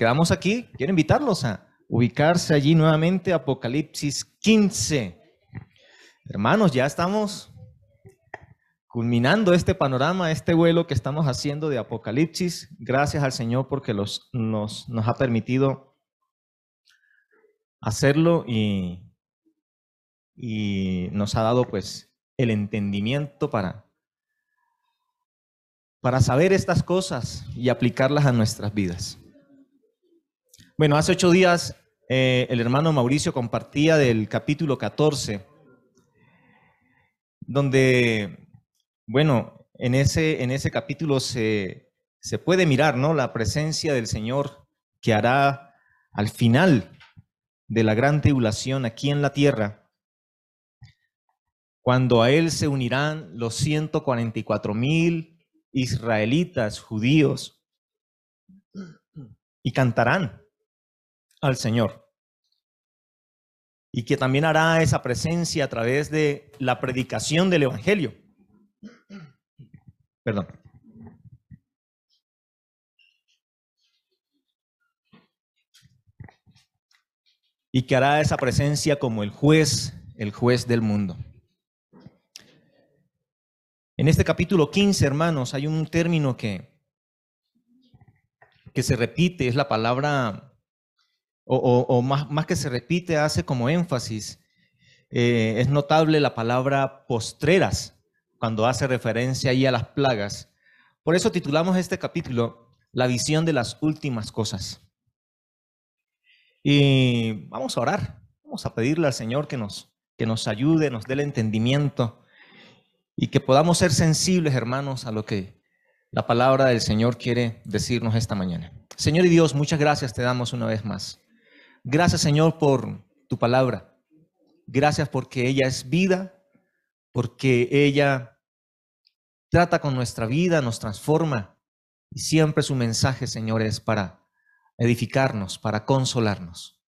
quedamos aquí, quiero invitarlos a ubicarse allí nuevamente, Apocalipsis 15. Hermanos, ya estamos culminando este panorama, este vuelo que estamos haciendo de Apocalipsis. Gracias al Señor porque nos ha permitido hacerlo y, y nos ha dado pues el entendimiento para, para saber estas cosas y aplicarlas a nuestras vidas. Bueno, hace ocho días eh, el hermano Mauricio compartía del capítulo 14, donde, bueno, en ese, en ese capítulo se, se puede mirar, ¿no? La presencia del Señor que hará al final de la gran tribulación aquí en la tierra, cuando a Él se unirán los 144 mil israelitas, judíos, y cantarán al Señor. Y que también hará esa presencia a través de la predicación del Evangelio. Perdón. Y que hará esa presencia como el juez, el juez del mundo. En este capítulo 15, hermanos, hay un término que, que se repite, es la palabra, o, más, que se repite, hace como énfasis. Eh, es notable la palabra postreras, cuando hace referencia ahí a las plagas. Por eso titulamos este capítulo La visión de las últimas cosas. Y vamos a orar, vamos a pedirle al Señor que nos, que nos ayude, nos dé el entendimiento y que podamos ser sensibles, hermanos, a lo que la palabra del Señor quiere decirnos esta mañana. Señor y Dios, muchas gracias te damos una vez más. Gracias, Señor, por tu palabra. Gracias porque ella es vida, porque ella trata con nuestra vida, nos transforma. Y siempre su mensaje, Señor, es para edificarnos, para consolarnos.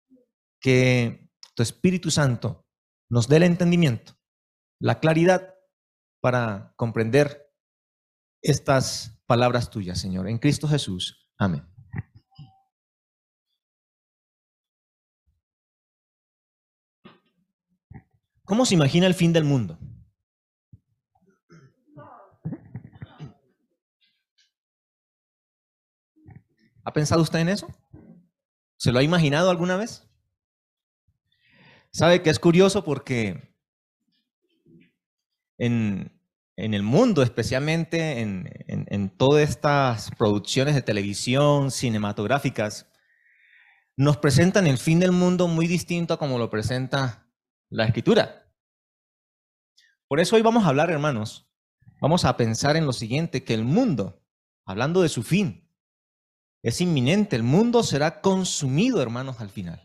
Que tu Espíritu Santo nos dé el entendimiento, la claridad para comprender estas palabras tuyas, Señor. En Cristo Jesús. Amén. ¿Cómo se imagina el fin del mundo? ¿Ha pensado usted en eso? ¿Se lo ha imaginado alguna vez? Sabe que es curioso porque en, el mundo, especialmente en, todas estas producciones de televisión, cinematográficas, nos presentan el fin del mundo muy distinto a como lo presenta la escritura. Por eso hoy vamos a hablar, hermanos, vamos a pensar en lo siguiente, que el mundo, hablando de su fin, es inminente, el mundo será consumido, hermanos, al final.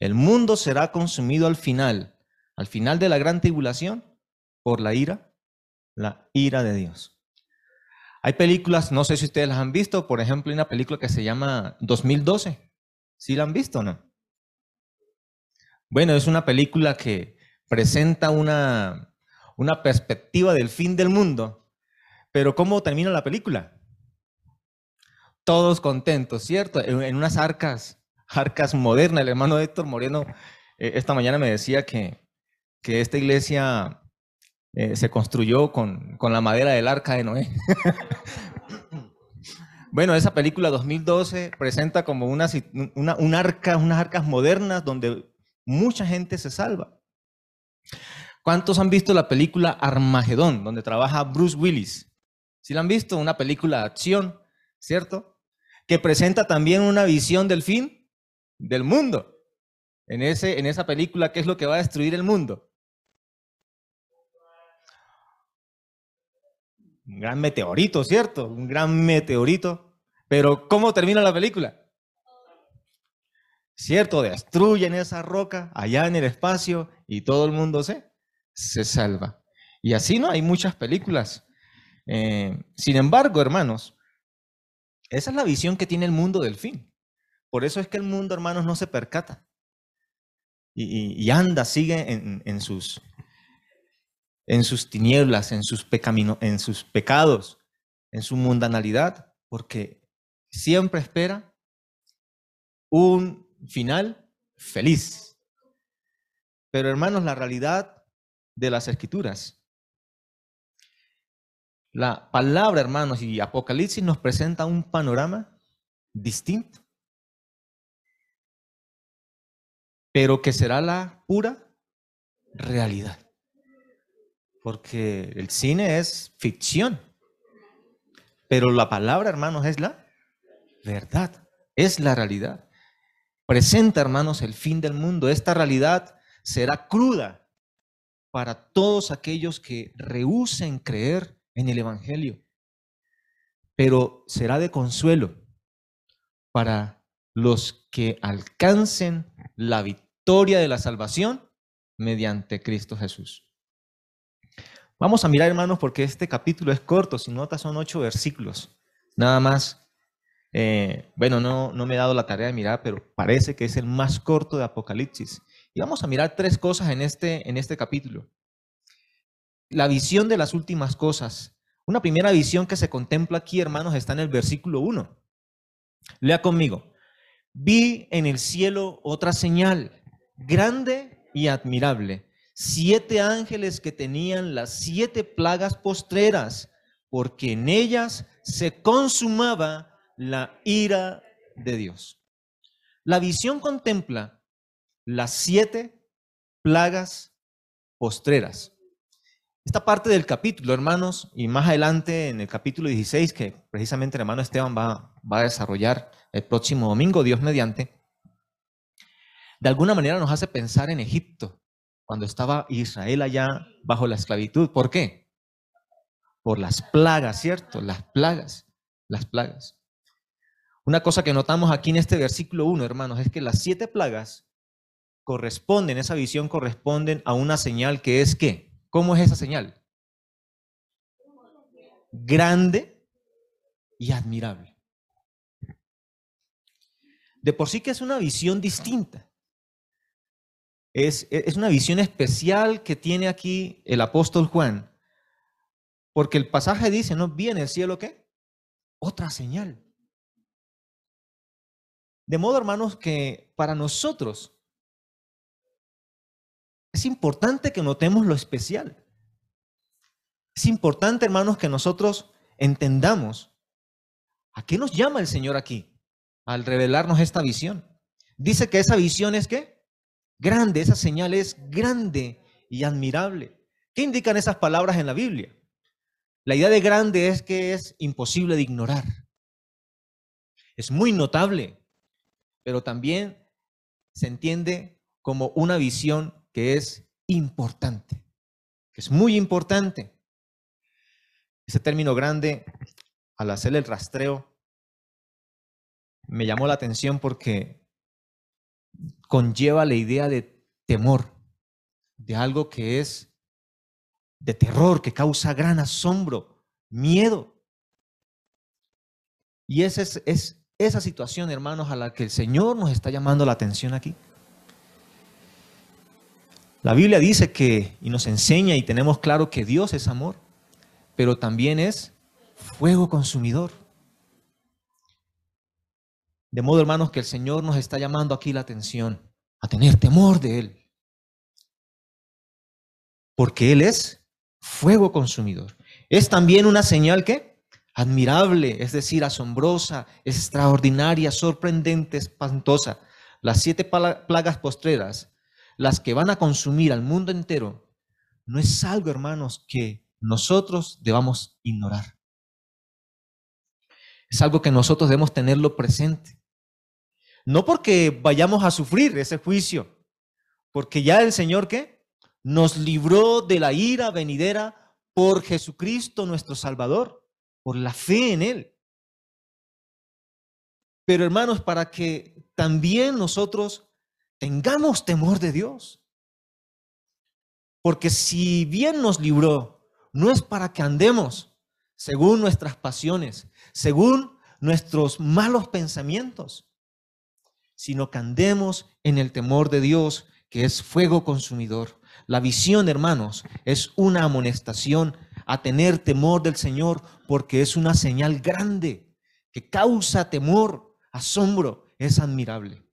El mundo será consumido al final, al final de la gran tribulación, por la ira, la ira de Dios. Hay películas, no sé si ustedes las han visto, por ejemplo, hay una película que se llama 2012. ¿Sí la han visto o no? Bueno, es una película que presenta una, una perspectiva del fin del mundo, pero ¿cómo termina la película? Todos contentos, ¿cierto? En, unas arcas, arcas modernas. El hermano Héctor Moreno eh, esta mañana me decía que, que esta iglesia eh, se construyó con, la madera del arca de Noé. bueno, esa película 2012 presenta como una, un arca, unas arcas modernas donde mucha gente se salva. ¿Cuántos han visto la película Armagedón, donde trabaja Bruce Willis? ¿Sí la han visto? Una película de acción, ¿cierto? Que presenta también una visión del fin del mundo. En, ese, en esa película, ¿qué es lo que va a destruir el mundo? Un gran meteorito, ¿cierto? Un gran meteorito. Pero ¿cómo termina la película? ¿Cierto? Destruyen esa roca allá en el espacio y todo el mundo se, se salva. Y así no hay muchas películas. Eh, sin embargo, hermanos, esa es la visión que tiene el mundo del fin. Por eso es que el mundo, hermanos, no se percata. Y, anda, sigue en sus en sus tinieblas, en sus, en sus pecados, en su mundanalidad, porque siempre espera un final feliz. Pero hermanos, la realidad de las escrituras, la palabra, hermanos, y Apocalipsis nos presenta un panorama distinto, pero que será la pura realidad. Porque el cine es ficción, pero la palabra, hermanos, es la verdad, es la realidad. Presenta, hermanos, el fin del mundo. Esta realidad será cruda para todos aquellos que rehúsen creer en el Evangelio, pero será de consuelo para los que alcancen la victoria de la salvación mediante Cristo Jesús. Vamos a mirar, hermanos, porque este capítulo es corto, si notas son ocho versículos, nada más. Eh, bueno, no, no me he dado la tarea de mirar, pero parece que es el más corto de Apocalipsis. Y vamos a mirar tres cosas en este, en este capítulo. La visión de las últimas cosas. Una primera visión que se contempla aquí, hermanos, está en el versículo 1. Lea conmigo. Vi en el cielo otra señal, grande y admirable. Siete ángeles que tenían las siete plagas postreras, porque en ellas se consumaba la ira de Dios. La visión contempla las siete plagas postreras. Esta parte del capítulo, hermanos, y más adelante en el capítulo 16, que precisamente el hermano Esteban va, va a desarrollar el próximo domingo, Dios mediante, de alguna manera nos hace pensar en Egipto, cuando estaba Israel allá bajo la esclavitud. ¿Por qué? Por las plagas, ¿cierto? Las plagas, las plagas. Una cosa que notamos aquí en este versículo 1, hermanos, es que las siete plagas corresponden, esa visión corresponden a una señal que es ¿qué? ¿Cómo es esa señal? Grande y admirable. De por sí que es una visión distinta. Es, es, una visión especial que tiene aquí el apóstol Juan. Porque el pasaje dice, ¿no? ¿Viene el cielo qué? Otra señal. De modo, hermanos, que para nosotros es importante que notemos lo especial. Es importante, hermanos, que nosotros entendamos a qué nos llama el Señor aquí al revelarnos esta visión. Dice que esa visión es qué? Grande, esa señal es grande y admirable. ¿Qué indican esas palabras en la Biblia? La idea de grande es que es imposible de ignorar. Es muy notable, pero también se entiende como una visión que es importante, que es muy importante. Ese término grande, al hacer el rastreo, me llamó la atención porque conlleva la idea de temor, de algo que es de terror, que causa gran asombro, miedo. Y esa es, es esa situación, hermanos, a la que el Señor nos está llamando la atención aquí. La Biblia dice que, y nos enseña y tenemos claro que Dios es amor, pero también es fuego consumidor. De modo, hermanos, que el Señor nos está llamando aquí la atención a tener temor de Él. Porque Él es fuego consumidor. Es también una señal que admirable, es decir, asombrosa, extraordinaria, sorprendente, espantosa. Las siete plagas postreras las que van a consumir al mundo entero, no es algo, hermanos, que nosotros debamos ignorar. Es algo que nosotros debemos tenerlo presente. No porque vayamos a sufrir ese juicio, porque ya el Señor ¿qué? nos libró de la ira venidera por Jesucristo nuestro Salvador, por la fe en Él. Pero hermanos, para que también nosotros tengamos temor de Dios. Porque si bien nos libró, no es para que andemos según nuestras pasiones, según nuestros malos pensamientos, sino que andemos en el temor de Dios, que es fuego consumidor. La visión, hermanos, es una amonestación a tener temor del Señor, porque es una señal grande que causa temor, asombro es admirable.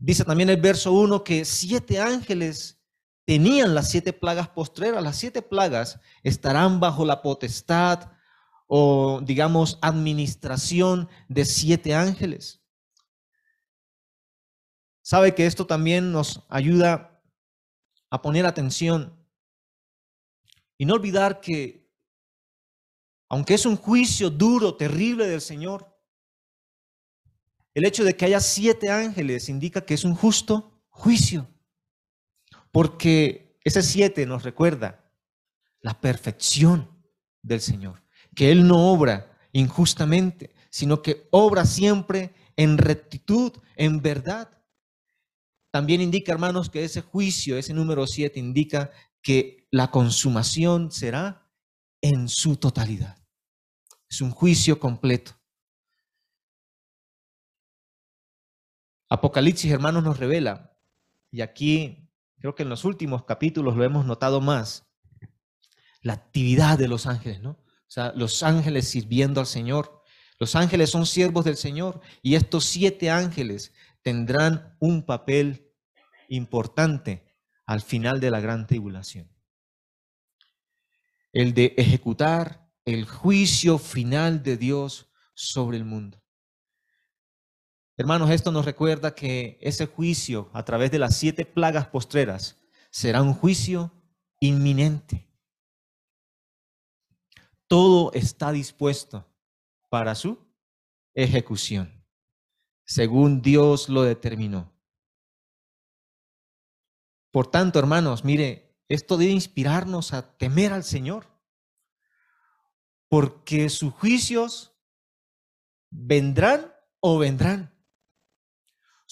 Dice también el verso 1 que siete ángeles tenían las siete plagas postreras. Las siete plagas estarán bajo la potestad o, digamos, administración de siete ángeles. Sabe que esto también nos ayuda a poner atención y no olvidar que, aunque es un juicio duro, terrible del Señor, el hecho de que haya siete ángeles indica que es un justo juicio, porque ese siete nos recuerda la perfección del Señor, que Él no obra injustamente, sino que obra siempre en rectitud, en verdad. También indica, hermanos, que ese juicio, ese número siete, indica que la consumación será en su totalidad. Es un juicio completo. Apocalipsis, hermanos, nos revela, y aquí creo que en los últimos capítulos lo hemos notado más, la actividad de los ángeles, ¿no? O sea, los ángeles sirviendo al Señor. Los ángeles son siervos del Señor y estos siete ángeles tendrán un papel importante al final de la gran tribulación. El de ejecutar el juicio final de Dios sobre el mundo. Hermanos, esto nos recuerda que ese juicio a través de las siete plagas postreras será un juicio inminente. Todo está dispuesto para su ejecución, según Dios lo determinó. Por tanto, hermanos, mire, esto debe inspirarnos a temer al Señor, porque sus juicios vendrán o vendrán.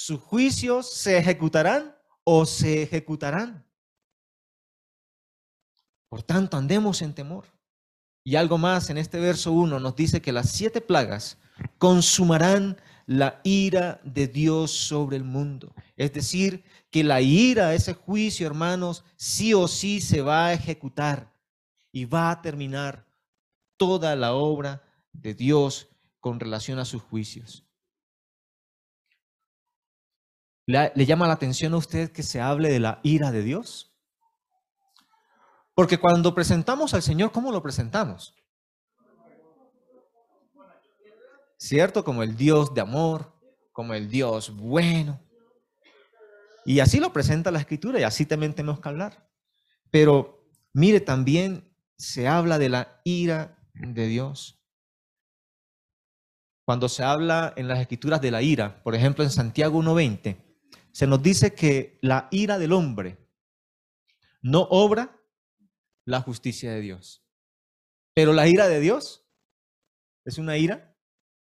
¿Sus juicios se ejecutarán o se ejecutarán? Por tanto, andemos en temor. Y algo más, en este verso 1 nos dice que las siete plagas consumarán la ira de Dios sobre el mundo. Es decir, que la ira, ese juicio, hermanos, sí o sí se va a ejecutar y va a terminar toda la obra de Dios con relación a sus juicios. ¿Le, llama la atención a usted que se hable de la ira de Dios? Porque cuando presentamos al Señor, ¿cómo lo presentamos? ¿Cierto? Como el Dios de amor, como el Dios bueno. Y así lo presenta la Escritura y así también tenemos que hablar. Pero mire, también se habla de la ira de Dios. Cuando se habla en las Escrituras de la ira, por ejemplo en Santiago 1.20, se nos dice que la ira del hombre no obra la justicia de Dios. Pero la ira de Dios es una ira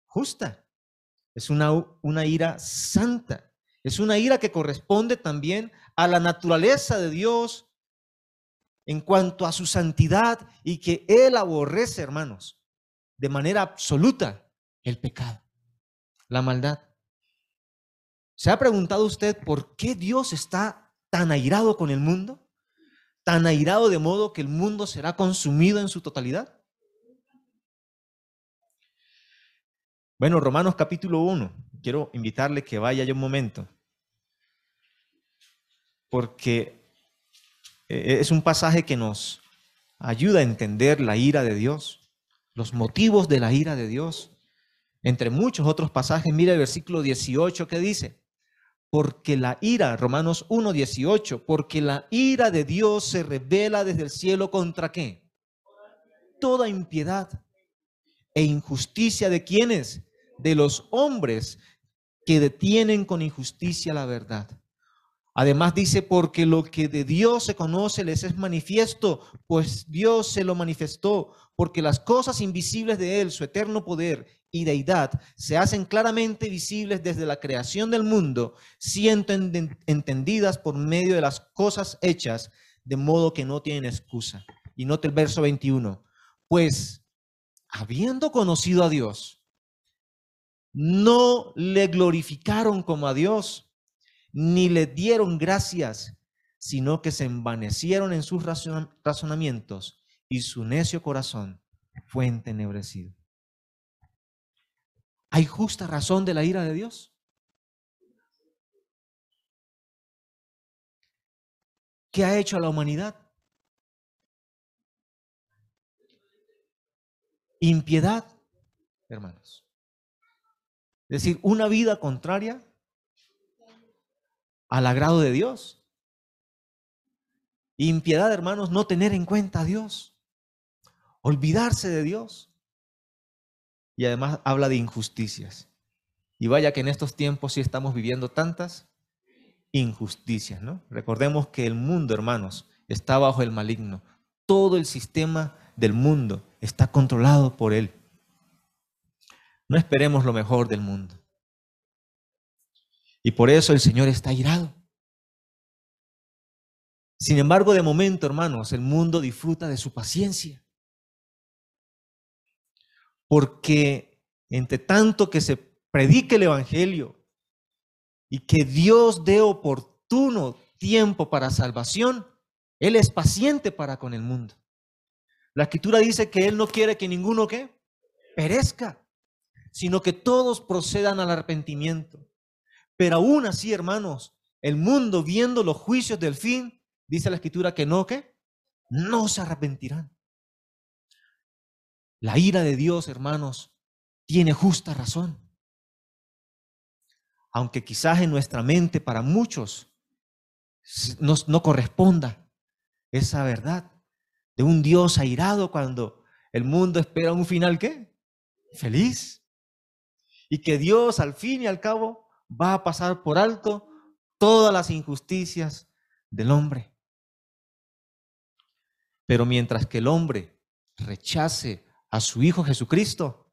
justa, es una, una ira santa, es una ira que corresponde también a la naturaleza de Dios en cuanto a su santidad y que Él aborrece, hermanos, de manera absoluta el pecado, la maldad. ¿Se ha preguntado usted por qué Dios está tan airado con el mundo? ¿Tan airado de modo que el mundo será consumido en su totalidad? Bueno, Romanos capítulo 1. Quiero invitarle que vaya ya un momento. Porque eh, es un pasaje que nos ayuda a entender la ira de Dios, los motivos de la ira de Dios. Entre muchos otros pasajes, mira el versículo 18 que dice, porque la ira, Romanos 1.18, porque la ira de Dios se revela desde el cielo contra qué? Toda impiedad e injusticia de quienes? De los hombres que detienen con injusticia la verdad. Además dice, porque lo que de Dios se conoce les es manifiesto, pues Dios se lo manifestó, porque las cosas invisibles de Él, su eterno poder y deidad, se hacen claramente visibles desde la creación del mundo, siendo entendidas por medio de las cosas hechas, de modo que no tienen excusa. Y note el verso 21, pues habiendo conocido a Dios, no le glorificaron como a Dios ni le dieron gracias, sino que se envanecieron en sus razonamientos y su necio corazón fue entenebrecido. ¿Hay justa razón de la ira de Dios? ¿Qué ha hecho a la humanidad? Impiedad, hermanos. Es decir, una vida contraria al agrado de Dios. Impiedad, hermanos, no tener en cuenta a Dios, olvidarse de Dios. Y además habla de injusticias. Y vaya que en estos tiempos sí estamos viviendo tantas injusticias, ¿no? Recordemos que el mundo, hermanos, está bajo el maligno. Todo el sistema del mundo está controlado por él. No esperemos lo mejor del mundo. Y por eso el Señor está irado. Sin embargo, de momento, hermanos, el mundo disfruta de su paciencia. Porque entre tanto que se predique el Evangelio y que Dios dé oportuno tiempo para salvación, Él es paciente para con el mundo. La escritura dice que Él no quiere que ninguno que perezca, sino que todos procedan al arrepentimiento. Pero aún así, hermanos, el mundo viendo los juicios del fin, Dice la escritura que no, ¿qué? No se arrepentirán. La ira de Dios, hermanos, tiene justa razón. Aunque quizás en nuestra mente para muchos no, corresponda esa verdad de un Dios airado cuando el mundo espera un final, ¿qué? Feliz. Y que Dios al fin y al cabo va a pasar por alto todas las injusticias del hombre. Pero mientras que el hombre rechace a su Hijo Jesucristo,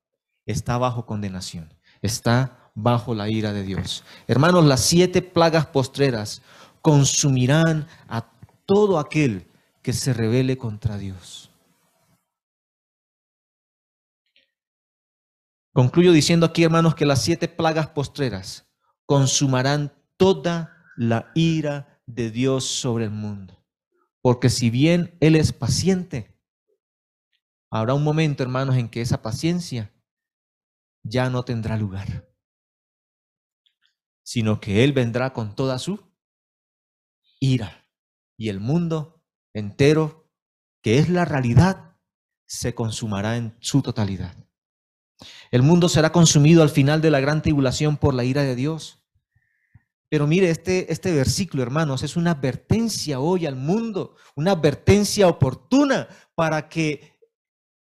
está bajo condenación, está bajo la ira de Dios. Hermanos, las siete plagas postreras consumirán a todo aquel que se rebele contra Dios. Concluyo diciendo aquí, hermanos, que las siete plagas postreras consumarán toda la ira de Dios sobre el mundo. Porque si bien Él es paciente, habrá un momento, hermanos, en que esa paciencia ya no tendrá lugar, sino que Él vendrá con toda su ira y el mundo entero, que es la realidad, se consumará en su totalidad. El mundo será consumido al final de la gran tribulación por la ira de Dios. Pero mire, este, este versículo, hermanos, es una advertencia hoy al mundo, una advertencia oportuna para que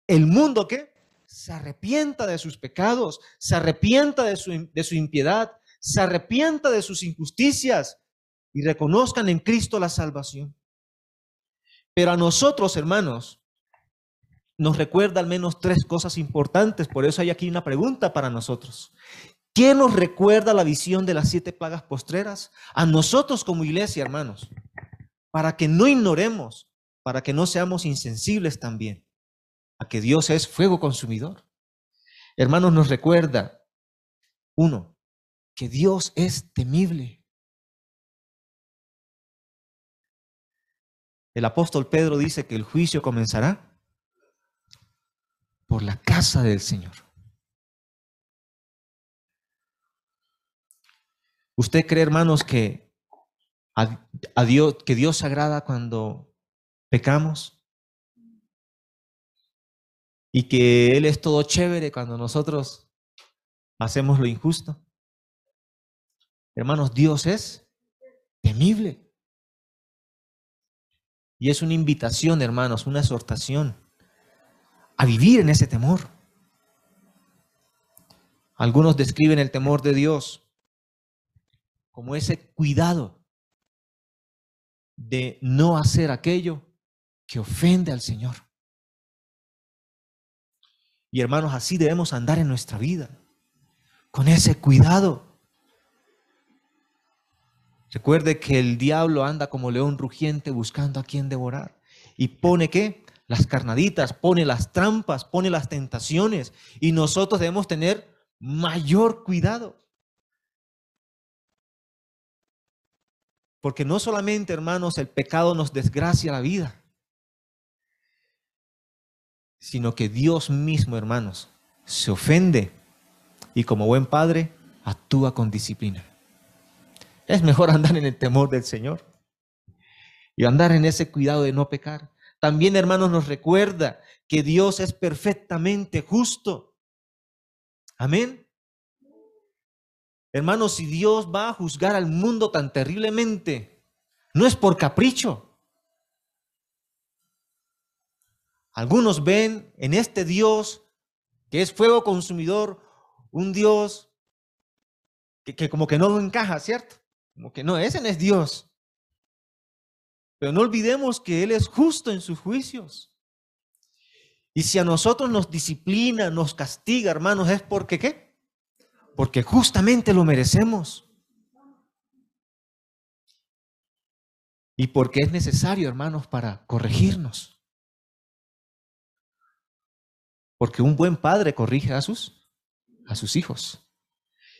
el mundo, ¿qué? Se arrepienta de sus pecados, se arrepienta de su, de su impiedad, se arrepienta de sus injusticias y reconozcan en Cristo la salvación. Pero a nosotros, hermanos, nos recuerda al menos tres cosas importantes. Por eso hay aquí una pregunta para nosotros. ¿Quién nos recuerda la visión de las siete plagas postreras? A nosotros como iglesia, hermanos, para que no ignoremos, para que no seamos insensibles también a que Dios es fuego consumidor. Hermanos, nos recuerda, uno, que Dios es temible. El apóstol Pedro dice que el juicio comenzará por la casa del Señor. ¿Usted cree, hermanos, que a, Dios, que Dios agrada cuando pecamos? Y que Él es todo chévere cuando nosotros hacemos lo injusto. Hermanos, Dios es temible. Y es una invitación, hermanos, una exhortación a vivir en ese temor. Algunos describen el temor de Dios como ese cuidado de no hacer aquello que ofende al Señor. Y hermanos, así debemos andar en nuestra vida, con ese cuidado. Recuerde que el diablo anda como león rugiente buscando a quien devorar. Y pone qué? Las carnaditas, pone las trampas, pone las tentaciones. Y nosotros debemos tener mayor cuidado. Porque no solamente, hermanos, el pecado nos desgracia la vida, sino que Dios mismo, hermanos, se ofende y como buen padre actúa con disciplina. Es mejor andar en el temor del Señor y andar en ese cuidado de no pecar. También, hermanos, nos recuerda que Dios es perfectamente justo. Amén. Hermanos, si Dios va a juzgar al mundo tan terriblemente, no es por capricho. Algunos ven en este Dios que es fuego consumidor, un Dios que, como que no encaja, ¿cierto? Como que no, ese no es Dios. Pero no olvidemos que Él es justo en sus juicios. Y si a nosotros nos disciplina, nos castiga, hermanos, es porque qué? Porque justamente lo merecemos. Y porque es necesario, hermanos, para corregirnos. Porque un buen padre corrige a sus, a sus hijos.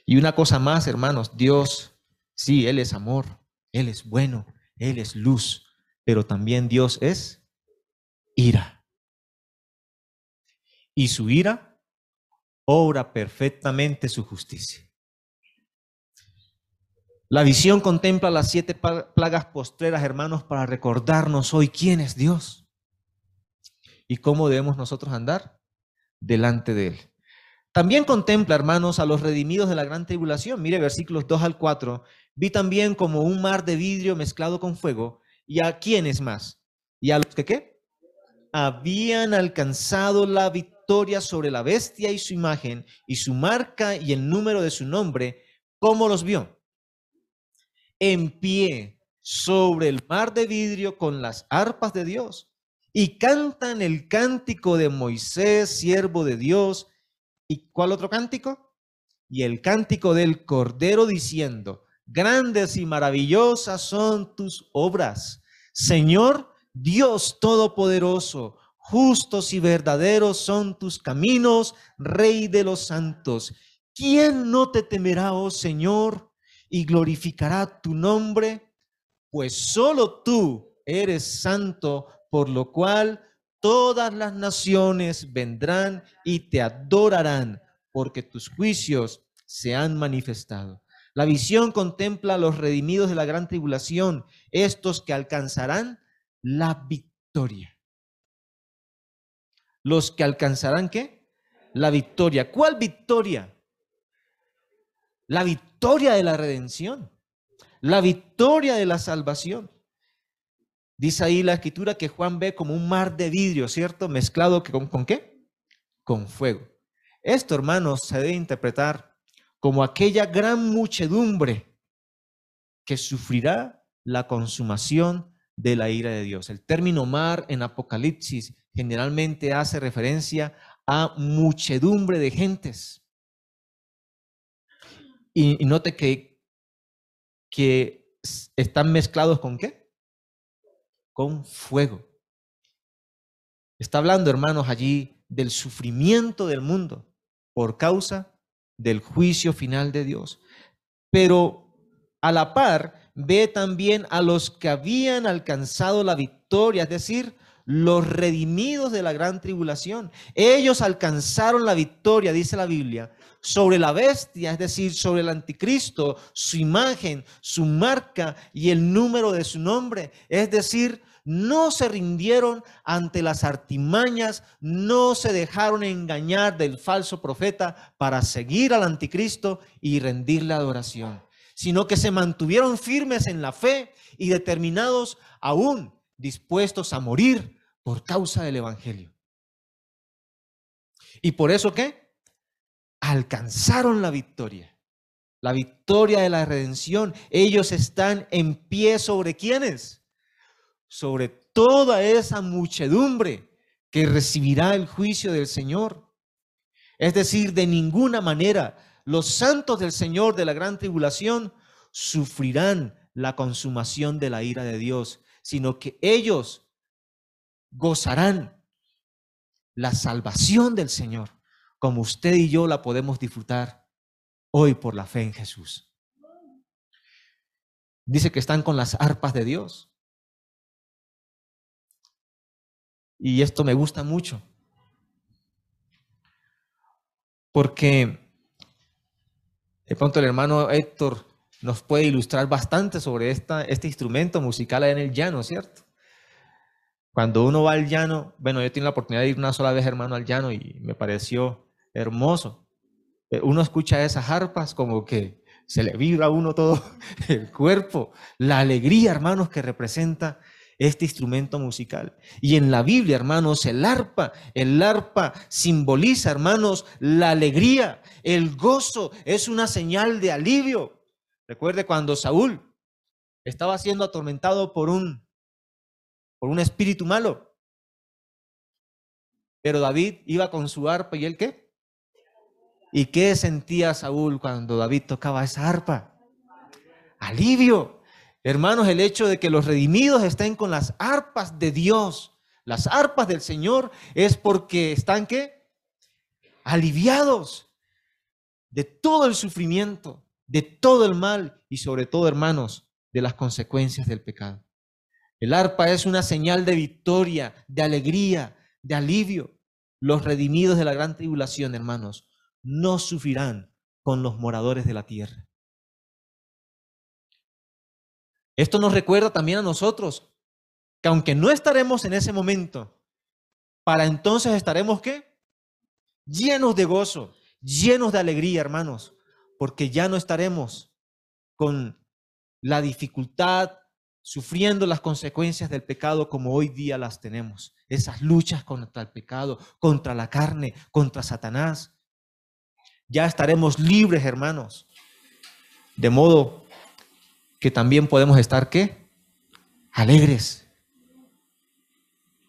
Y una cosa más, hermanos, Dios, sí, Él es amor, Él es bueno, Él es luz, pero también Dios es ira. Y su ira obra perfectamente su justicia. La visión contempla las siete plagas postreras, hermanos, para recordarnos hoy quién es Dios y cómo debemos nosotros andar delante de Él. También contempla, hermanos, a los redimidos de la gran tribulación. Mire versículos 2 al 4. Vi también como un mar de vidrio mezclado con fuego. ¿Y a quiénes más? ¿Y a los que qué? Habían alcanzado la victoria sobre la bestia y su imagen, y su marca y el número de su nombre. ¿Cómo los vio? En pie sobre el mar de vidrio con las arpas de Dios y cantan el cántico de Moisés, siervo de Dios. ¿Y cuál otro cántico? Y el cántico del Cordero diciendo, grandes y maravillosas son tus obras. Señor Dios Todopoderoso, justos y verdaderos son tus caminos, Rey de los santos. ¿Quién no te temerá, oh Señor, y glorificará tu nombre? Pues solo tú eres santo por lo cual todas las naciones vendrán y te adorarán, porque tus juicios se han manifestado. La visión contempla a los redimidos de la gran tribulación, estos que alcanzarán la victoria. Los que alcanzarán qué? La victoria. ¿Cuál victoria? La victoria de la redención. La victoria de la salvación. Dice ahí la escritura que Juan ve como un mar de vidrio, ¿cierto? Mezclado con, qué? Con fuego. Esto, hermanos, se debe interpretar como aquella gran muchedumbre que sufrirá la consumación de la ira de Dios. El término mar en Apocalipsis generalmente hace referencia a muchedumbre de gentes. Y, note que, que están mezclados con qué? Con fuego. Está hablando, hermanos, allí del sufrimiento del mundo por causa del juicio final de Dios. Pero a la par ve también a los que habían alcanzado la victoria, es decir, los redimidos de la gran tribulación. Ellos alcanzaron la victoria, dice la Biblia, sobre la bestia, es decir, sobre el anticristo, su imagen, su marca y el número de su nombre. Es decir, no se rindieron ante las artimañas, no se dejaron engañar del falso profeta para seguir al anticristo y rendirle adoración, sino que se mantuvieron firmes en la fe y determinados aún dispuestos a morir por causa del Evangelio. ¿Y por eso qué? alcanzaron la victoria. La victoria de la redención. Ellos están en pie sobre quienes? Sobre toda esa muchedumbre que recibirá el juicio del Señor. Es decir, de ninguna manera los santos del Señor de la gran tribulación sufrirán la consumación de la ira de Dios, sino que ellos gozarán la salvación del Señor como usted y yo la podemos disfrutar hoy por la fe en Jesús. Dice que están con las arpas de Dios. Y esto me gusta mucho. Porque De pronto el hermano Héctor nos puede ilustrar bastante sobre esta, este instrumento musical en el llano, ¿cierto? Cuando uno va al llano, bueno, yo tengo la oportunidad de ir una sola vez, hermano, al llano y me pareció hermoso. Eh, uno escucha esas arpas como que se le vibra a uno todo el cuerpo, la alegría, hermanos, que representa este instrumento musical. Y en la Biblia, hermanos, el arpa, el arpa simboliza, hermanos, la alegría, el gozo, es una señal de alivio. Recuerde cuando Saúl estaba siendo atormentado por un por un espíritu malo. Pero David iba con su arpa y él qué? ¿Y qué sentía Saúl cuando David tocaba esa arpa? Alivio. Hermanos, el hecho de que los redimidos estén con las arpas de Dios, las arpas del Señor, es porque están qué? Aliviados de todo el sufrimiento, de todo el mal y sobre todo, hermanos, de las consecuencias del pecado. El arpa es una señal de victoria, de alegría, de alivio. Los redimidos de la gran tribulación, hermanos, no sufrirán con los moradores de la tierra. Esto nos recuerda también a nosotros que aunque no estaremos en ese momento, para entonces estaremos qué? Llenos de gozo, llenos de alegría, hermanos, porque ya no estaremos con la dificultad, sufriendo las consecuencias del pecado como hoy día las tenemos. Esas luchas contra el pecado, contra la carne, contra Satanás. Ya estaremos libres, hermanos. De modo que también podemos estar, ¿qué? Alegres,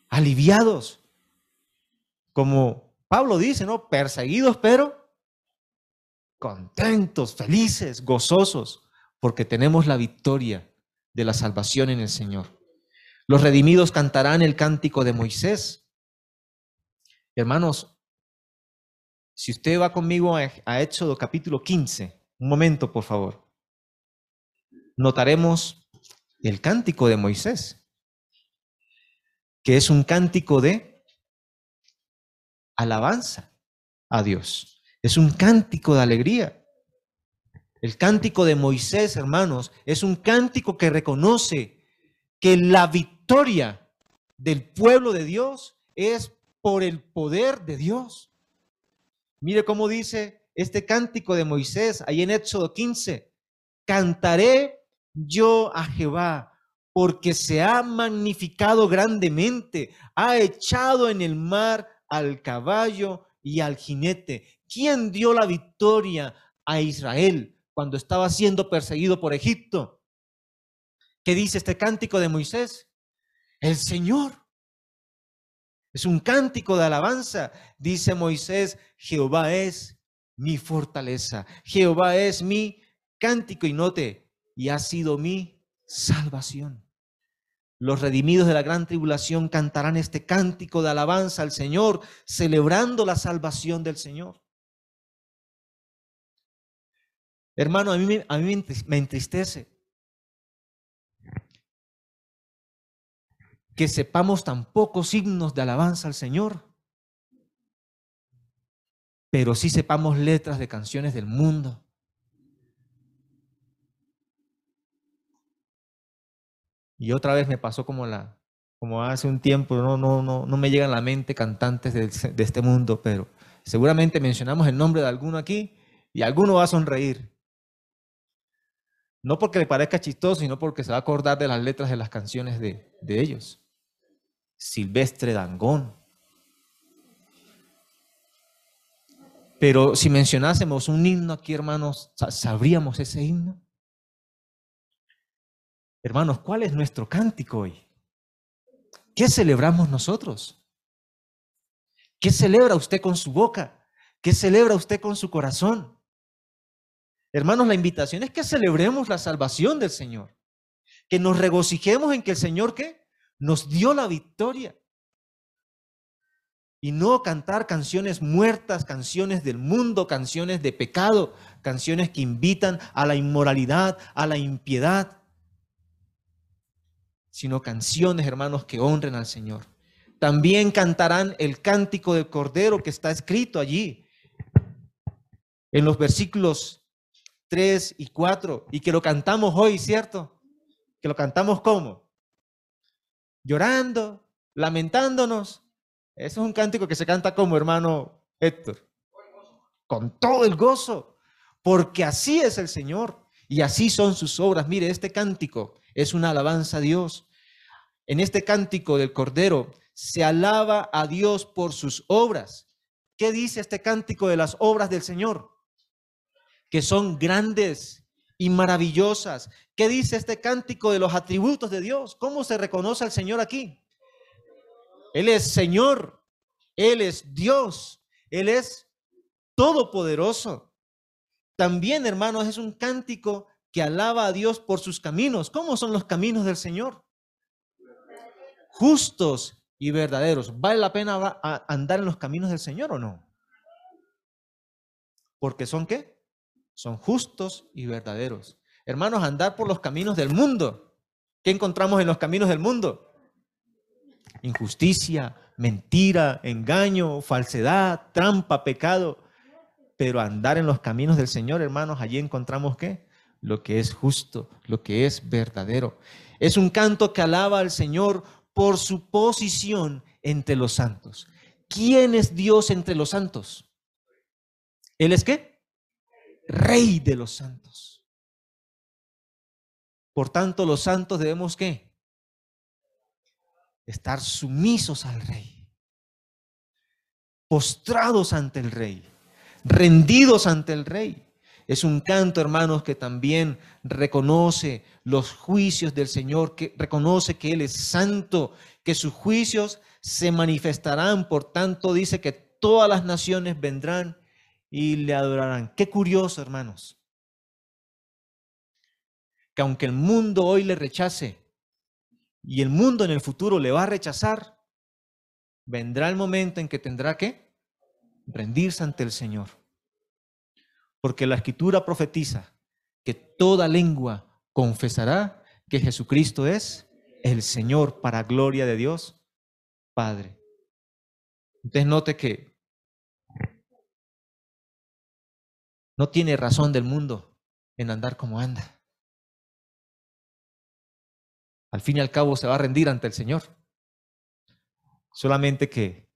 aliviados. Como Pablo dice, ¿no? Perseguidos, pero contentos, felices, gozosos, porque tenemos la victoria de la salvación en el Señor. Los redimidos cantarán el cántico de Moisés. Hermanos, si usted va conmigo a, Éxodo capítulo 15, un momento por favor, notaremos el cántico de Moisés, que es un cántico de alabanza a Dios. Es un cántico de alegría. El cántico de Moisés, hermanos, es un cántico que reconoce que la victoria del pueblo de Dios es por el poder de Dios. Mire cómo dice este cántico de Moisés ahí en Éxodo 15. Cantaré yo a Jehová porque se ha magnificado grandemente, ha echado en el mar al caballo y al jinete. ¿Quién dio la victoria a Israel? cuando estaba siendo perseguido por Egipto. ¿Qué dice este cántico de Moisés? El Señor. Es un cántico de alabanza. Dice Moisés, Jehová es mi fortaleza. Jehová es mi cántico y note, y ha sido mi salvación. Los redimidos de la gran tribulación cantarán este cántico de alabanza al Señor, celebrando la salvación del Señor. Hermano, a mí, a mí me entristece que sepamos tan pocos signos de alabanza al Señor, pero sí sepamos letras de canciones del mundo. Y otra vez me pasó como hace un tiempo, no, no, no, no me llegan a la mente cantantes de este mundo, pero seguramente mencionamos el nombre de alguno aquí y alguno va a sonreír. No porque le parezca chistoso, sino porque se va a acordar de las letras de las canciones de, ellos. Silvestre Dangón. Pero si mencionásemos un himno aquí, hermanos, ¿sabríamos ese himno? Hermanos, ¿cuál es nuestro cántico hoy? ¿Qué celebramos nosotros? ¿Qué celebra usted con su boca? ¿Qué celebra usted con su corazón? Hermanos, la invitación es que celebremos la salvación del Señor. Que nos regocijemos en que el Señor, ¿qué? Nos dio la victoria. Y no cantar canciones muertas, canciones del mundo, canciones de pecado, canciones que invitan a la inmoralidad, a la impiedad, sino canciones, hermanos, que honren al Señor. También cantarán el cántico del Cordero que está escrito allí en los versículos 3 y 4 y que lo cantamos hoy, ¿cierto? Que lo cantamos como? Llorando, lamentándonos. Eso es un cántico que se canta como hermano Héctor. Con todo el gozo, porque así es el Señor y así son sus obras. Mire, este cántico es una alabanza a Dios. En este cántico del Cordero se alaba a Dios por sus obras. ¿Qué dice este cántico de las obras del Señor? Que son grandes y maravillosas. ¿Qué dice este cántico de los atributos de Dios? ¿Cómo se reconoce al Señor aquí? Él es Señor, Él es Dios, Él es todopoderoso. También, hermanos, es un cántico que alaba a Dios por sus caminos. ¿Cómo son los caminos del Señor? Justos y verdaderos. ¿Vale la pena andar en los caminos del Señor o no? Porque son qué? Son justos y verdaderos. Hermanos, andar por los caminos del mundo. ¿Qué encontramos en los caminos del mundo? Injusticia, mentira, engaño, falsedad, trampa, pecado. Pero andar en los caminos del Señor, hermanos, allí encontramos qué? Lo que es justo, lo que es verdadero. Es un canto que alaba al Señor por su posición entre los santos. ¿Quién es Dios entre los santos? ¿Él es qué? Rey de los santos. Por tanto, los santos debemos qué? Estar sumisos al rey. Postrados ante el rey. Rendidos ante el rey. Es un canto, hermanos, que también reconoce los juicios del Señor, que reconoce que Él es santo, que sus juicios se manifestarán. Por tanto, dice que todas las naciones vendrán y le adorarán. Qué curioso, hermanos. Que aunque el mundo hoy le rechace y el mundo en el futuro le va a rechazar, vendrá el momento en que tendrá que rendirse ante el Señor. Porque la escritura profetiza que toda lengua confesará que Jesucristo es el Señor para gloria de Dios Padre. Entonces note que no tiene razón del mundo en andar como anda. Al fin y al cabo se va a rendir ante el Señor. Solamente que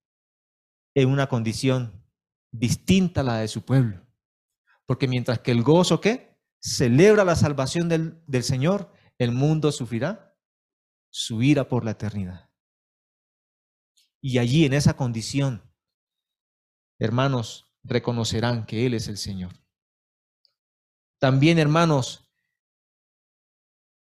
en una condición distinta a la de su pueblo. Porque mientras que el gozo, ¿qué? Celebra la salvación del, del Señor, el mundo sufrirá su ira por la eternidad. Y allí, en esa condición, hermanos, reconocerán que Él es el Señor. También, hermanos,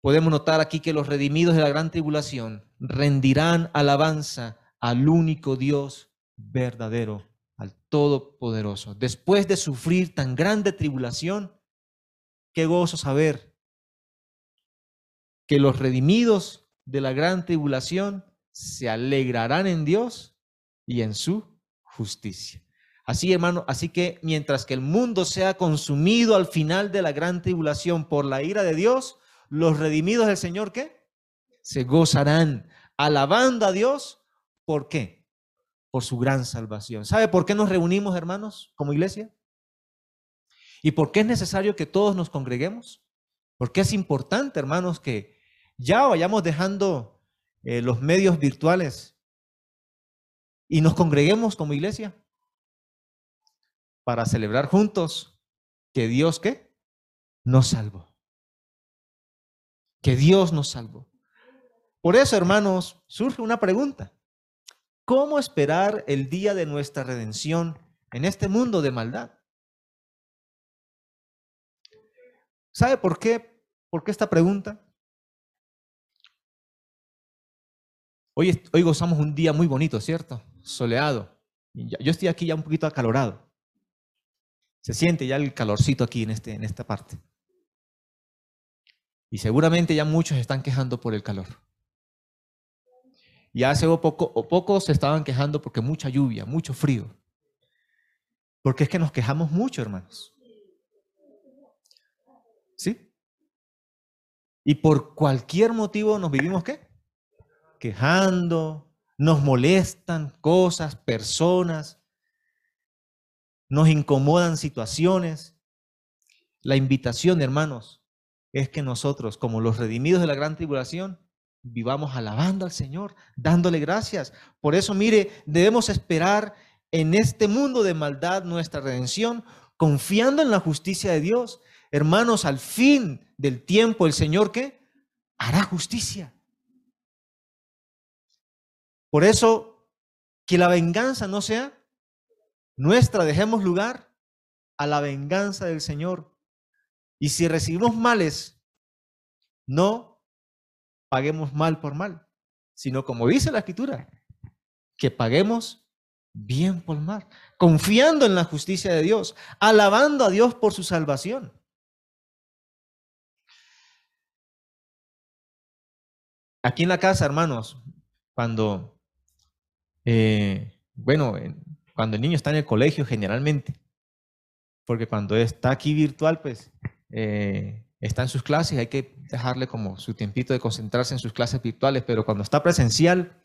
podemos notar aquí que los redimidos de la gran tribulación rendirán alabanza al único Dios verdadero al Todopoderoso. Después de sufrir tan grande tribulación, qué gozo saber que los redimidos de la gran tribulación se alegrarán en Dios y en su justicia. Así, hermano, así que mientras que el mundo sea consumido al final de la gran tribulación por la ira de Dios, los redimidos del Señor, ¿qué? Se gozarán alabando a Dios. ¿Por qué? por su gran salvación. ¿Sabe por qué nos reunimos, hermanos, como iglesia? ¿Y por qué es necesario que todos nos congreguemos? Porque es importante, hermanos, que ya vayamos dejando eh, los medios virtuales y nos congreguemos como iglesia para celebrar juntos que Dios, ¿qué? Nos salvó. Que Dios nos salvó. Por eso, hermanos, surge una pregunta. ¿Cómo esperar el día de nuestra redención en este mundo de maldad? ¿Sabe por qué? ¿Por qué esta pregunta? Hoy, hoy gozamos un día muy bonito, ¿cierto? Soleado. Yo estoy aquí ya un poquito acalorado. Se siente ya el calorcito aquí en, este, en esta parte. Y seguramente ya muchos están quejando por el calor. Y hace poco, o pocos se estaban quejando porque mucha lluvia, mucho frío. Porque es que nos quejamos mucho, hermanos. ¿Sí? Y por cualquier motivo nos vivimos qué? Quejando, nos molestan cosas, personas, nos incomodan situaciones. la invitación, hermanos, es que nosotros, como los redimidos de la gran tribulación, vivamos alabando al Señor, dándole gracias. Por eso, mire, debemos esperar en este mundo de maldad nuestra redención, confiando en la justicia de Dios. Hermanos, al fin del tiempo, el Señor ¿qué? hará justicia. Por eso, que la venganza no sea nuestra, dejemos lugar a la venganza del Señor. Y si recibimos males, no paguemos mal por mal, sino como dice la escritura, que paguemos bien por mal, confiando en la justicia de Dios, alabando a Dios por su salvación. Aquí en la casa, hermanos, cuando, eh, bueno, cuando el niño está en el colegio generalmente, porque cuando está aquí virtual, pues eh, está en sus clases, hay que dejarle como su tiempito de concentrarse en sus clases virtuales, pero cuando está presencial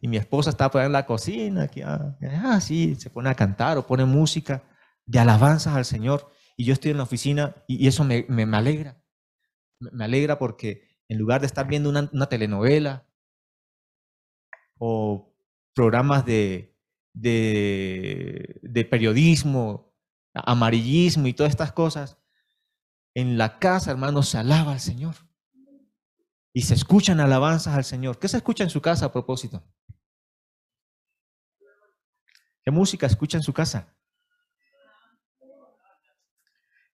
y mi esposa está por en la cocina, ah, ah, sí, se pone a cantar o pone música de alabanzas al Señor y yo estoy en la oficina y, eso me, me, alegra, me, alegra porque en lugar de estar viendo una telenovela o programas de, de, de periodismo, amarillismo y todas estas cosas, en la casa, hermanos, se alaba al Señor. Y se escuchan alabanzas al Señor. ¿Qué se escucha en su casa a propósito? ¿Qué música escucha en su casa?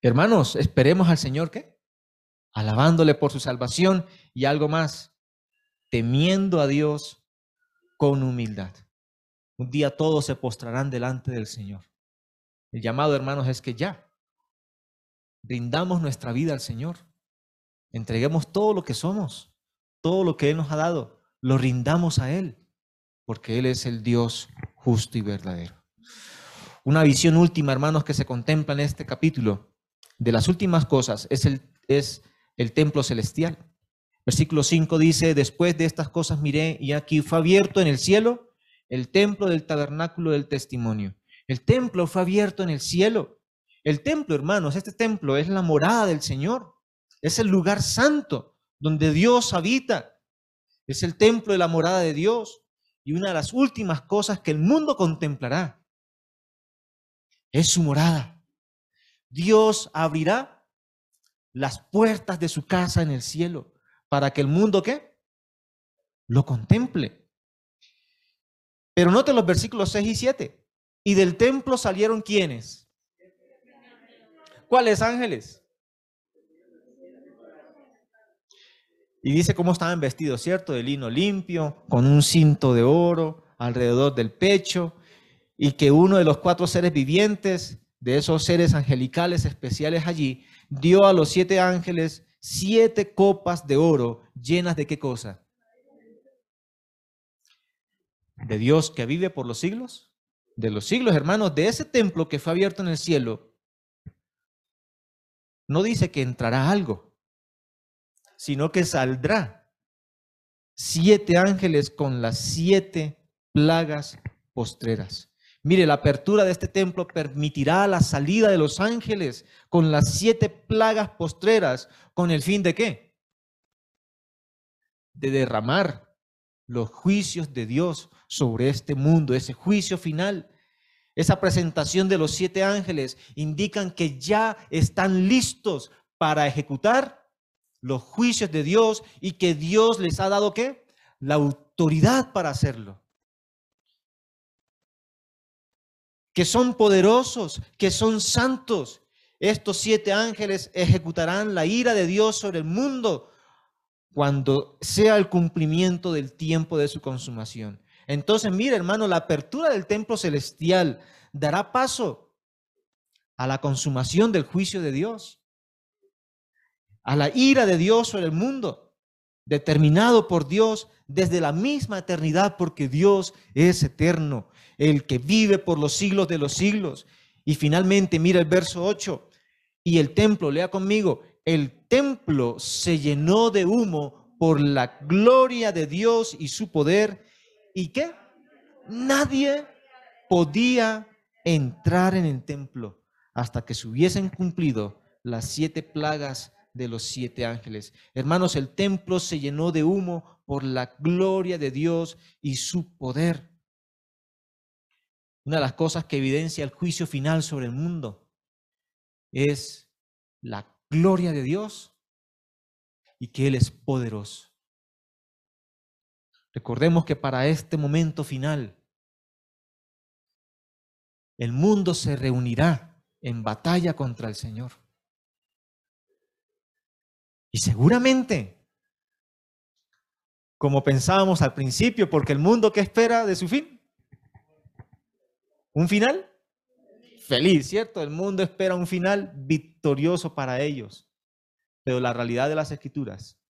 Hermanos, esperemos al Señor, ¿qué? Alabándole por su salvación y algo más, temiendo a Dios con humildad. Un día todos se postrarán delante del Señor. El llamado, hermanos, es que ya rindamos nuestra vida al Señor. Entreguemos todo lo que somos, todo lo que Él nos ha dado, lo rindamos a Él, porque Él es el Dios justo y verdadero. Una visión última, hermanos, que se contempla en este capítulo, de las últimas cosas, es el, es el templo celestial. Versículo 5 dice, después de estas cosas miré y aquí fue abierto en el cielo el templo del tabernáculo del testimonio. El templo fue abierto en el cielo. El templo, hermanos, este templo es la morada del Señor. Es el lugar santo donde Dios habita. Es el templo de la morada de Dios. Y una de las últimas cosas que el mundo contemplará es su morada. Dios abrirá las puertas de su casa en el cielo para que el mundo ¿qué? Lo contemple. Pero note los versículos 6 y 7. ¿Y del templo salieron quiénes? ¿Cuáles ángeles? Y dice cómo estaban vestidos, ¿cierto? De lino limpio, con un cinto de oro alrededor del pecho, y que uno de los cuatro seres vivientes, de esos seres angelicales especiales allí, dio a los siete ángeles siete copas de oro llenas de qué cosa? De Dios que vive por los siglos de los siglos, hermanos, de ese templo que fue abierto en el cielo, no dice que entrará algo, sino que saldrá siete ángeles con las siete plagas postreras. Mire, la apertura de este templo permitirá la salida de los ángeles con las siete plagas postreras, con el fin de qué? De derramar los juicios de Dios sobre este mundo, ese juicio final. Esa presentación de los siete ángeles indican que ya están listos para ejecutar los juicios de Dios y que Dios les ha dado qué? La autoridad para hacerlo. Que son poderosos, que son santos. Estos siete ángeles ejecutarán la ira de Dios sobre el mundo cuando sea el cumplimiento del tiempo de su consumación. Entonces, mire, hermano, la apertura del templo celestial dará paso a la consumación del juicio de Dios, a la ira de Dios sobre el mundo, determinado por Dios desde la misma eternidad, porque Dios es eterno, el que vive por los siglos de los siglos. Y finalmente, mira el verso 8, y el templo, lea conmigo, el templo se llenó de humo por la gloria de Dios y su poder. ¿Y qué? Nadie podía entrar en el templo hasta que se hubiesen cumplido las siete plagas de los siete ángeles. Hermanos, el templo se llenó de humo por la gloria de Dios y su poder. Una de las cosas que evidencia el juicio final sobre el mundo es la gloria de Dios y que Él es poderoso. Recordemos que para este momento final, el mundo se reunirá en batalla contra el Señor. Y seguramente, como pensábamos al principio, porque el mundo que espera de su fin, un final feliz, ¿cierto? El mundo espera un final victorioso para ellos. Pero la realidad de las escrituras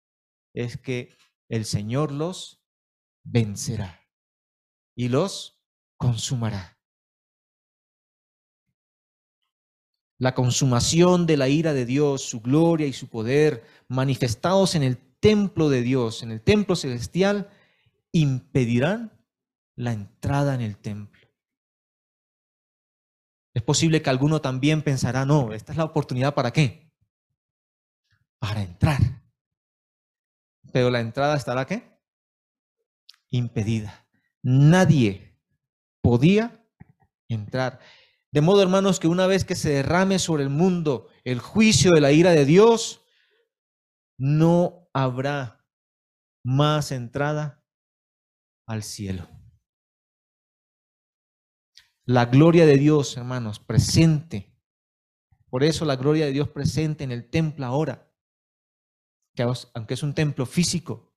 es que el Señor los vencerá y los consumará. La consumación de la ira de Dios, su gloria y su poder manifestados en el templo de Dios, en el templo celestial, impedirán la entrada en el templo. Es posible que alguno también pensará, no, esta es la oportunidad para qué? Para entrar. Pero la entrada estará qué? Impedida. Nadie podía entrar. De modo, hermanos, que una vez que se derrame sobre el mundo el juicio de la ira de Dios, no habrá más entrada al cielo. La gloria de Dios, hermanos, presente. Por eso la gloria de Dios presente en el templo ahora, que aunque es un templo físico,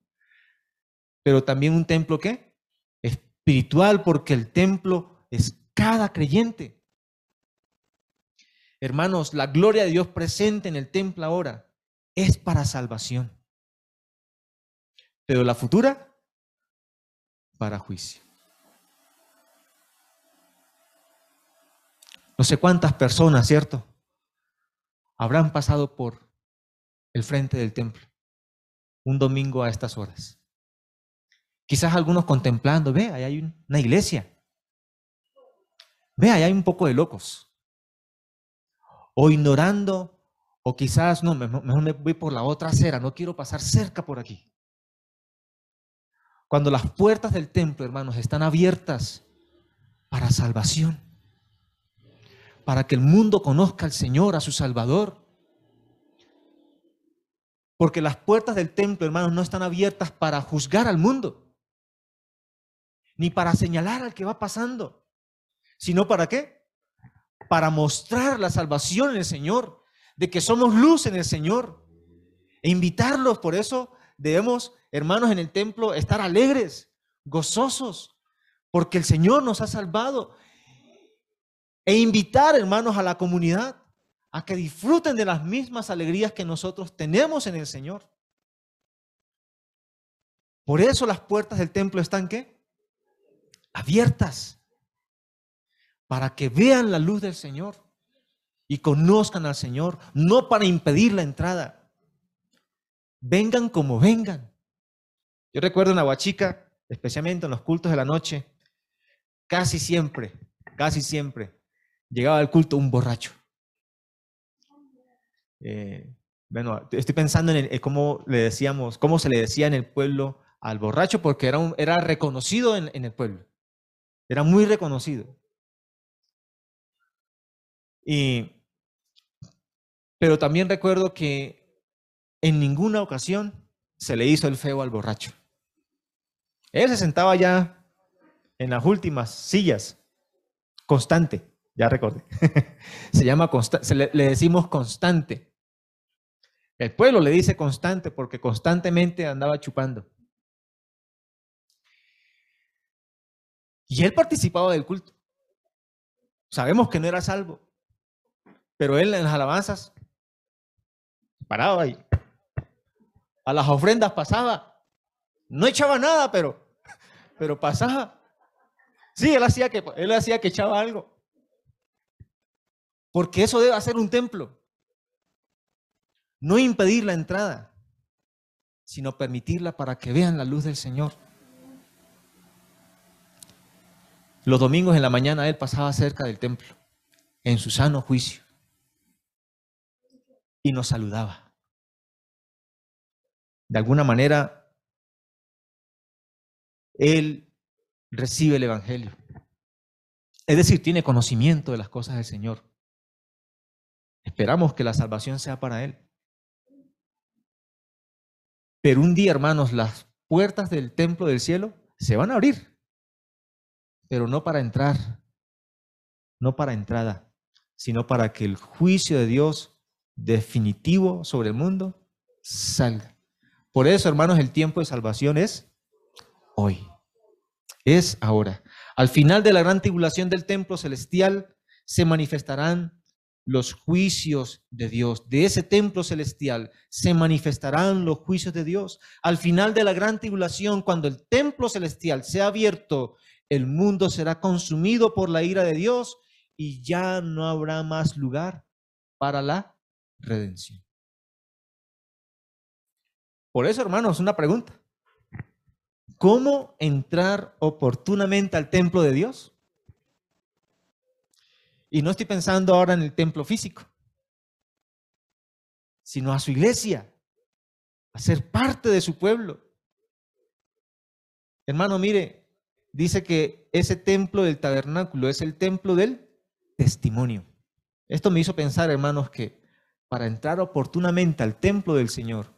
pero también un templo ¿qué? espiritual, porque el templo es cada creyente. Hermanos, la gloria de Dios presente en el templo ahora es para salvación. Pero la futura, para juicio. No sé cuántas personas, ¿cierto? Habrán pasado por el frente del templo un domingo a estas horas. Quizás algunos contemplando, ve, ahí hay una iglesia. Ve, ahí hay un poco de locos o ignorando, o quizás no, mejor me voy por la otra acera, no quiero pasar cerca por aquí. Cuando las puertas del templo, hermanos, están abiertas para salvación, para que el mundo conozca al Señor, a su Salvador. Porque las puertas del templo, hermanos, no están abiertas para juzgar al mundo, ni para señalar al que va pasando, sino para qué? para mostrar la salvación en el Señor, de que somos luz en el Señor. E invitarlos, por eso debemos, hermanos, en el templo estar alegres, gozosos, porque el Señor nos ha salvado. E invitar, hermanos, a la comunidad a que disfruten de las mismas alegrías que nosotros tenemos en el Señor. Por eso las puertas del templo están qué? Abiertas para que vean la luz del Señor y conozcan al Señor, no para impedir la entrada. Vengan como vengan. Yo recuerdo en Aguachica, especialmente en los cultos de la noche, casi siempre, casi siempre, llegaba al culto un borracho. Eh, bueno, estoy pensando en cómo le decíamos, cómo se le decía en el pueblo al borracho, porque era, un, era reconocido en el pueblo. Era muy reconocido. Y, pero también recuerdo que en ninguna ocasión se le hizo el feo al borracho. Él se sentaba ya en las últimas sillas, constante, ya recordé. se llama constante, le, le decimos constante. El pueblo le dice constante porque constantemente andaba chupando. Y él participaba del culto. Sabemos que no era salvo, pero él en las alabanzas paraba ahí. A las ofrendas pasaba. No echaba nada, pero, pero pasaba. Sí, él hacía que, él hacía que echaba algo. Porque eso debe hacer un templo. No impedir la entrada, sino permitirla para que vean la luz del Señor. Los domingos en la mañana él pasaba cerca del templo, en su sano juicio. y nos saludaba. De alguna manera, Él recibe el Evangelio. Es decir, tiene conocimiento de las cosas del Señor. Esperamos que la salvación sea para Él. Pero un día, hermanos, las puertas del templo del cielo se van a abrir, pero no para entrar, no para entrada, sino para que el juicio de Dios definitivo sobre el mundo salga. Por eso, hermanos, el tiempo de salvación es hoy, es ahora. Al final de la gran tribulación del templo celestial se manifestarán los juicios de Dios. De ese templo celestial se manifestarán los juicios de Dios. Al final de la gran tribulación, cuando el templo celestial sea abierto, el mundo será consumido por la ira de Dios y ya no habrá más lugar para la redención. Por eso, hermanos, una pregunta. ¿Cómo entrar oportunamente al templo de Dios? Y no estoy pensando ahora en el templo físico, sino a su iglesia, a ser parte de su pueblo. Hermano, mire, dice que ese templo del tabernáculo es el templo del testimonio. Esto me hizo pensar, hermanos, que para entrar oportunamente al templo del Señor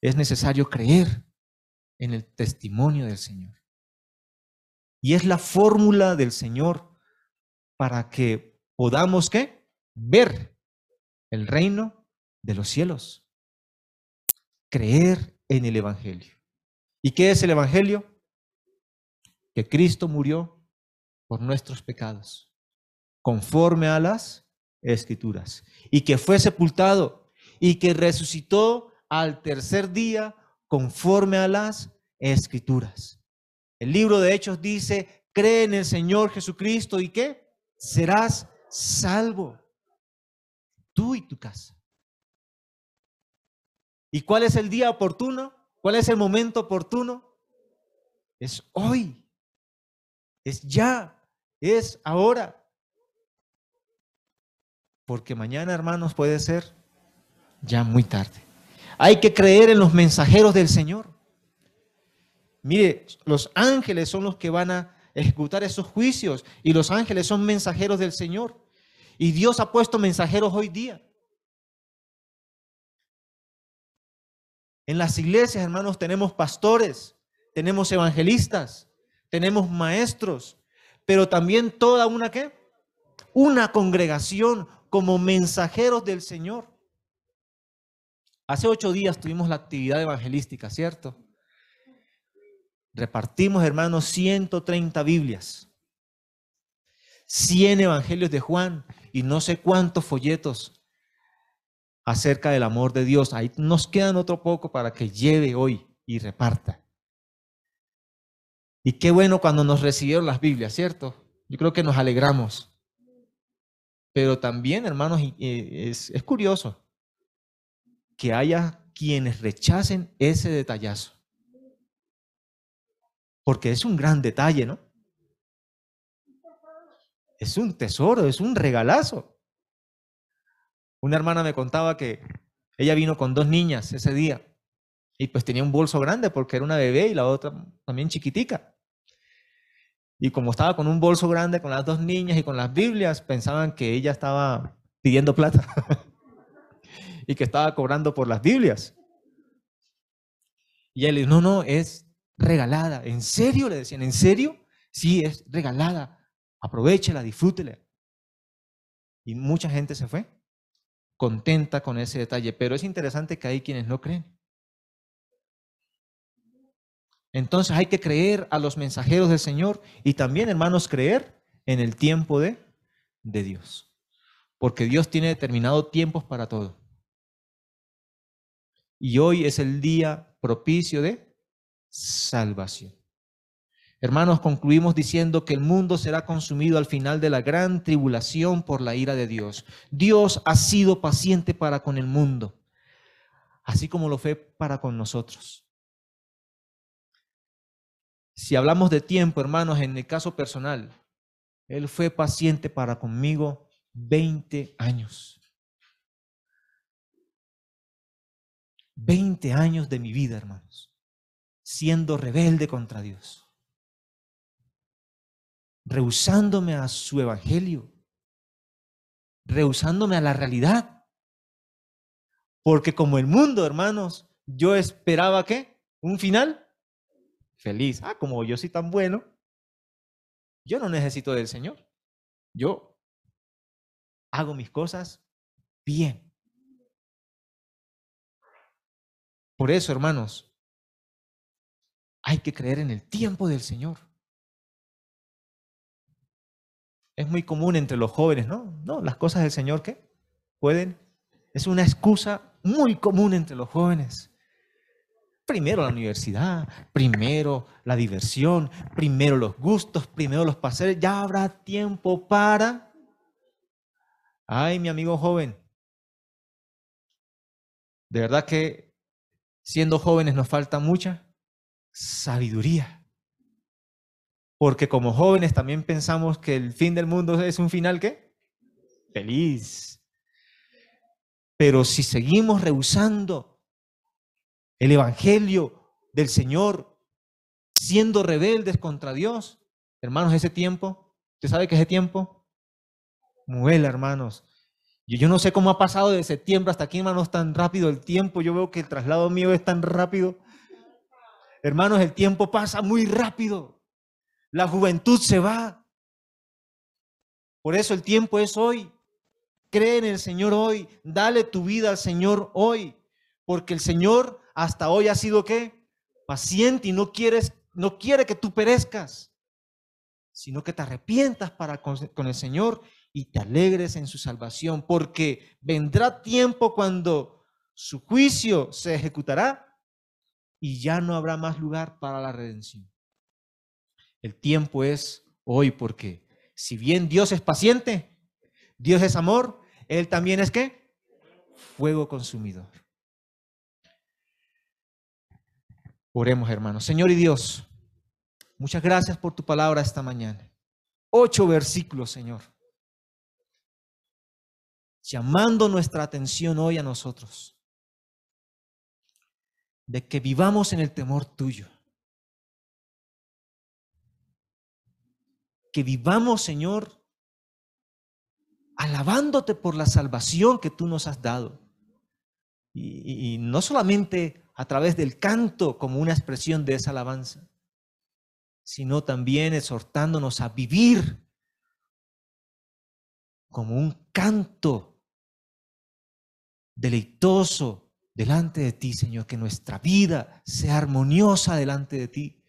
es necesario creer en el testimonio del Señor. Y es la fórmula del Señor para que podamos qué? Ver el reino de los cielos. Creer en el Evangelio. ¿Y qué es el Evangelio? Que Cristo murió por nuestros pecados, conforme a las escrituras, y que fue sepultado y que resucitó al tercer día conforme a las escrituras. El libro de Hechos dice, cree en el Señor Jesucristo y qué? Serás salvo. Tú y tu casa. ¿Y cuál es el día oportuno? ¿Cuál es el momento oportuno? Es hoy. Es ya. Es ahora. Porque mañana, hermanos, puede ser ya muy tarde. Hay que creer en los mensajeros del Señor. Mire, los ángeles son los que van a ejecutar esos juicios y los ángeles son mensajeros del Señor. Y Dios ha puesto mensajeros hoy día. En las iglesias, hermanos, tenemos pastores, tenemos evangelistas, tenemos maestros, pero también toda una qué? Una congregación como mensajeros del Señor. Hace ocho días tuvimos la actividad evangelística, ¿cierto? Repartimos, hermanos, 130 Biblias, 100 Evangelios de Juan y no sé cuántos folletos acerca del amor de Dios. Ahí nos quedan otro poco para que lleve hoy y reparta. Y qué bueno cuando nos recibieron las Biblias, ¿cierto? Yo creo que nos alegramos. Pero también, hermanos, es, es curioso que haya quienes rechacen ese detallazo. Porque es un gran detalle, ¿no? es un tesoro, es un regalazo. Una hermana me contaba que ella vino con dos niñas ese día y pues tenía un bolso grande porque era una bebé y la otra también chiquitica. Y como estaba con un bolso grande con las dos niñas y con las Biblias, pensaban que ella estaba pidiendo plata y que estaba cobrando por las Biblias. Y le dijo, no, no, es regalada. ¿En serio? Le decían, ¿en serio? Sí, es regalada aprovechela, disfrútela. Y mucha gente se fue contenta con ese detalle, pero es interesante que hay quienes no creen. Entonces hay que creer a los mensajeros del Señor y también, hermanos, creer en el tiempo de, de Dios. Porque Dios tiene determinado tiempos para todo. Y hoy es el día propicio de salvación. Hermanos, concluimos diciendo que el mundo será consumido al final de la gran tribulación por la ira de Dios. Dios ha sido paciente para con el mundo, así como lo fue para con nosotros. Si hablamos de tiempo, hermanos, en el caso personal, Él fue paciente para conmigo 20 años. 20 años de mi vida, hermanos, siendo rebelde contra Dios, rehusándome a su evangelio, rehusándome a la realidad. Porque como el mundo, hermanos, yo esperaba que un final feliz. Ah, como yo soy tan bueno, yo no necesito del Señor. Yo hago mis cosas bien. Por eso, hermanos, hay que creer en el tiempo del Señor. Es muy común entre los jóvenes, ¿no? No, las cosas del Señor que pueden. Es una excusa muy común entre los jóvenes. Primero la universidad, primero la diversión, primero los gustos, primero los paseos. Ya habrá tiempo para... Ay, mi amigo joven. De verdad que siendo jóvenes nos falta mucha sabiduría. Porque como jóvenes también pensamos que el fin del mundo es un final ¿qué? Feliz. Pero si seguimos rehusando el Evangelio del Señor, siendo rebeldes contra Dios, hermanos, ese tiempo, ¿usted sabe que ese tiempo? Muela, hermanos. Yo, yo no sé cómo ha pasado de septiembre hasta aquí, hermanos, tan rápido el tiempo. Yo veo que el traslado mío es tan rápido. Hermanos, el tiempo pasa muy rápido. La juventud se va. Por eso el tiempo es hoy. Cree en el Señor hoy. Dale tu vida al Señor hoy. Porque el Señor hasta hoy ha sido qué? Paciente y no, quieres, no quiere que tú perezcas, sino que te arrepientas para con, el Señor y te alegres en su salvación. Porque vendrá tiempo cuando su juicio se ejecutará y ya no habrá más lugar para la redención. El tiempo es hoy porque si bien Dios es paciente, Dios es amor, Él también es qué? Fuego consumidor. Oremos, hermanos. Señor y Dios, muchas gracias por tu palabra esta mañana. Ocho versículos, Señor. Llamando nuestra atención hoy a nosotros. De que vivamos en el temor tuyo. que vivamos, Señor, alabándote por la salvación que tú nos has dado. Y, y, no solamente a través del canto como una expresión de esa alabanza, sino también exhortándonos a vivir como un canto deleitoso delante de ti, Señor, que nuestra vida sea armoniosa delante de ti.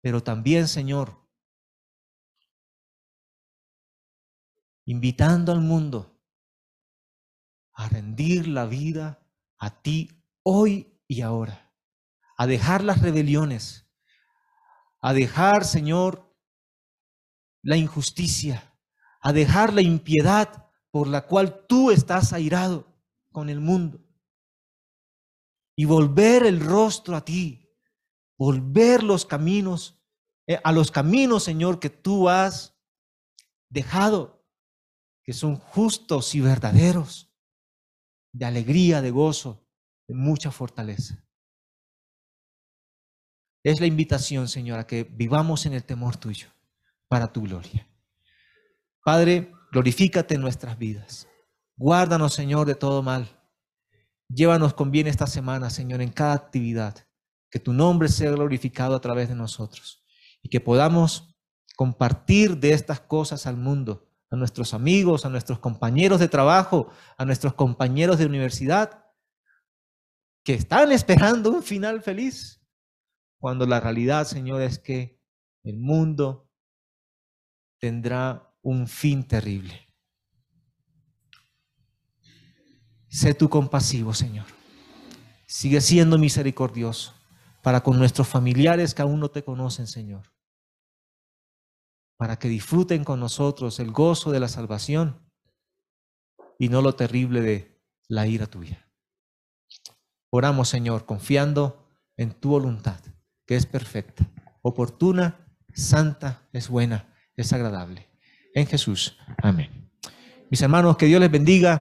Pero también, Señor, invitando al mundo a rendir la vida a ti hoy y ahora, a dejar las rebeliones, a dejar, Señor, la injusticia, a dejar la impiedad por la cual tú estás airado con el mundo y volver el rostro a ti, volver los caminos, eh, a los caminos, Señor, que tú has dejado que son justos y verdaderos, de alegría, de gozo, de mucha fortaleza. Es la invitación, Señor, a que vivamos en el temor tuyo para tu gloria. Padre, glorifícate en nuestras vidas. Guárdanos, Señor, de todo mal. Llévanos con bien esta semana, Señor, en cada actividad. Que tu nombre sea glorificado a través de nosotros y que podamos compartir de estas cosas al mundo a nuestros amigos, a nuestros compañeros de trabajo, a nuestros compañeros de universidad, que están esperando un final feliz, cuando la realidad, Señor, es que el mundo tendrá un fin terrible. Sé tú compasivo, Señor. Sigue siendo misericordioso para con nuestros familiares que aún no te conocen, Señor para que disfruten con nosotros el gozo de la salvación y no lo terrible de la ira tuya. Oramos, Señor, confiando en tu voluntad, que es perfecta, oportuna, santa, es buena, es agradable. En Jesús. Amén. Mis hermanos, que Dios les bendiga.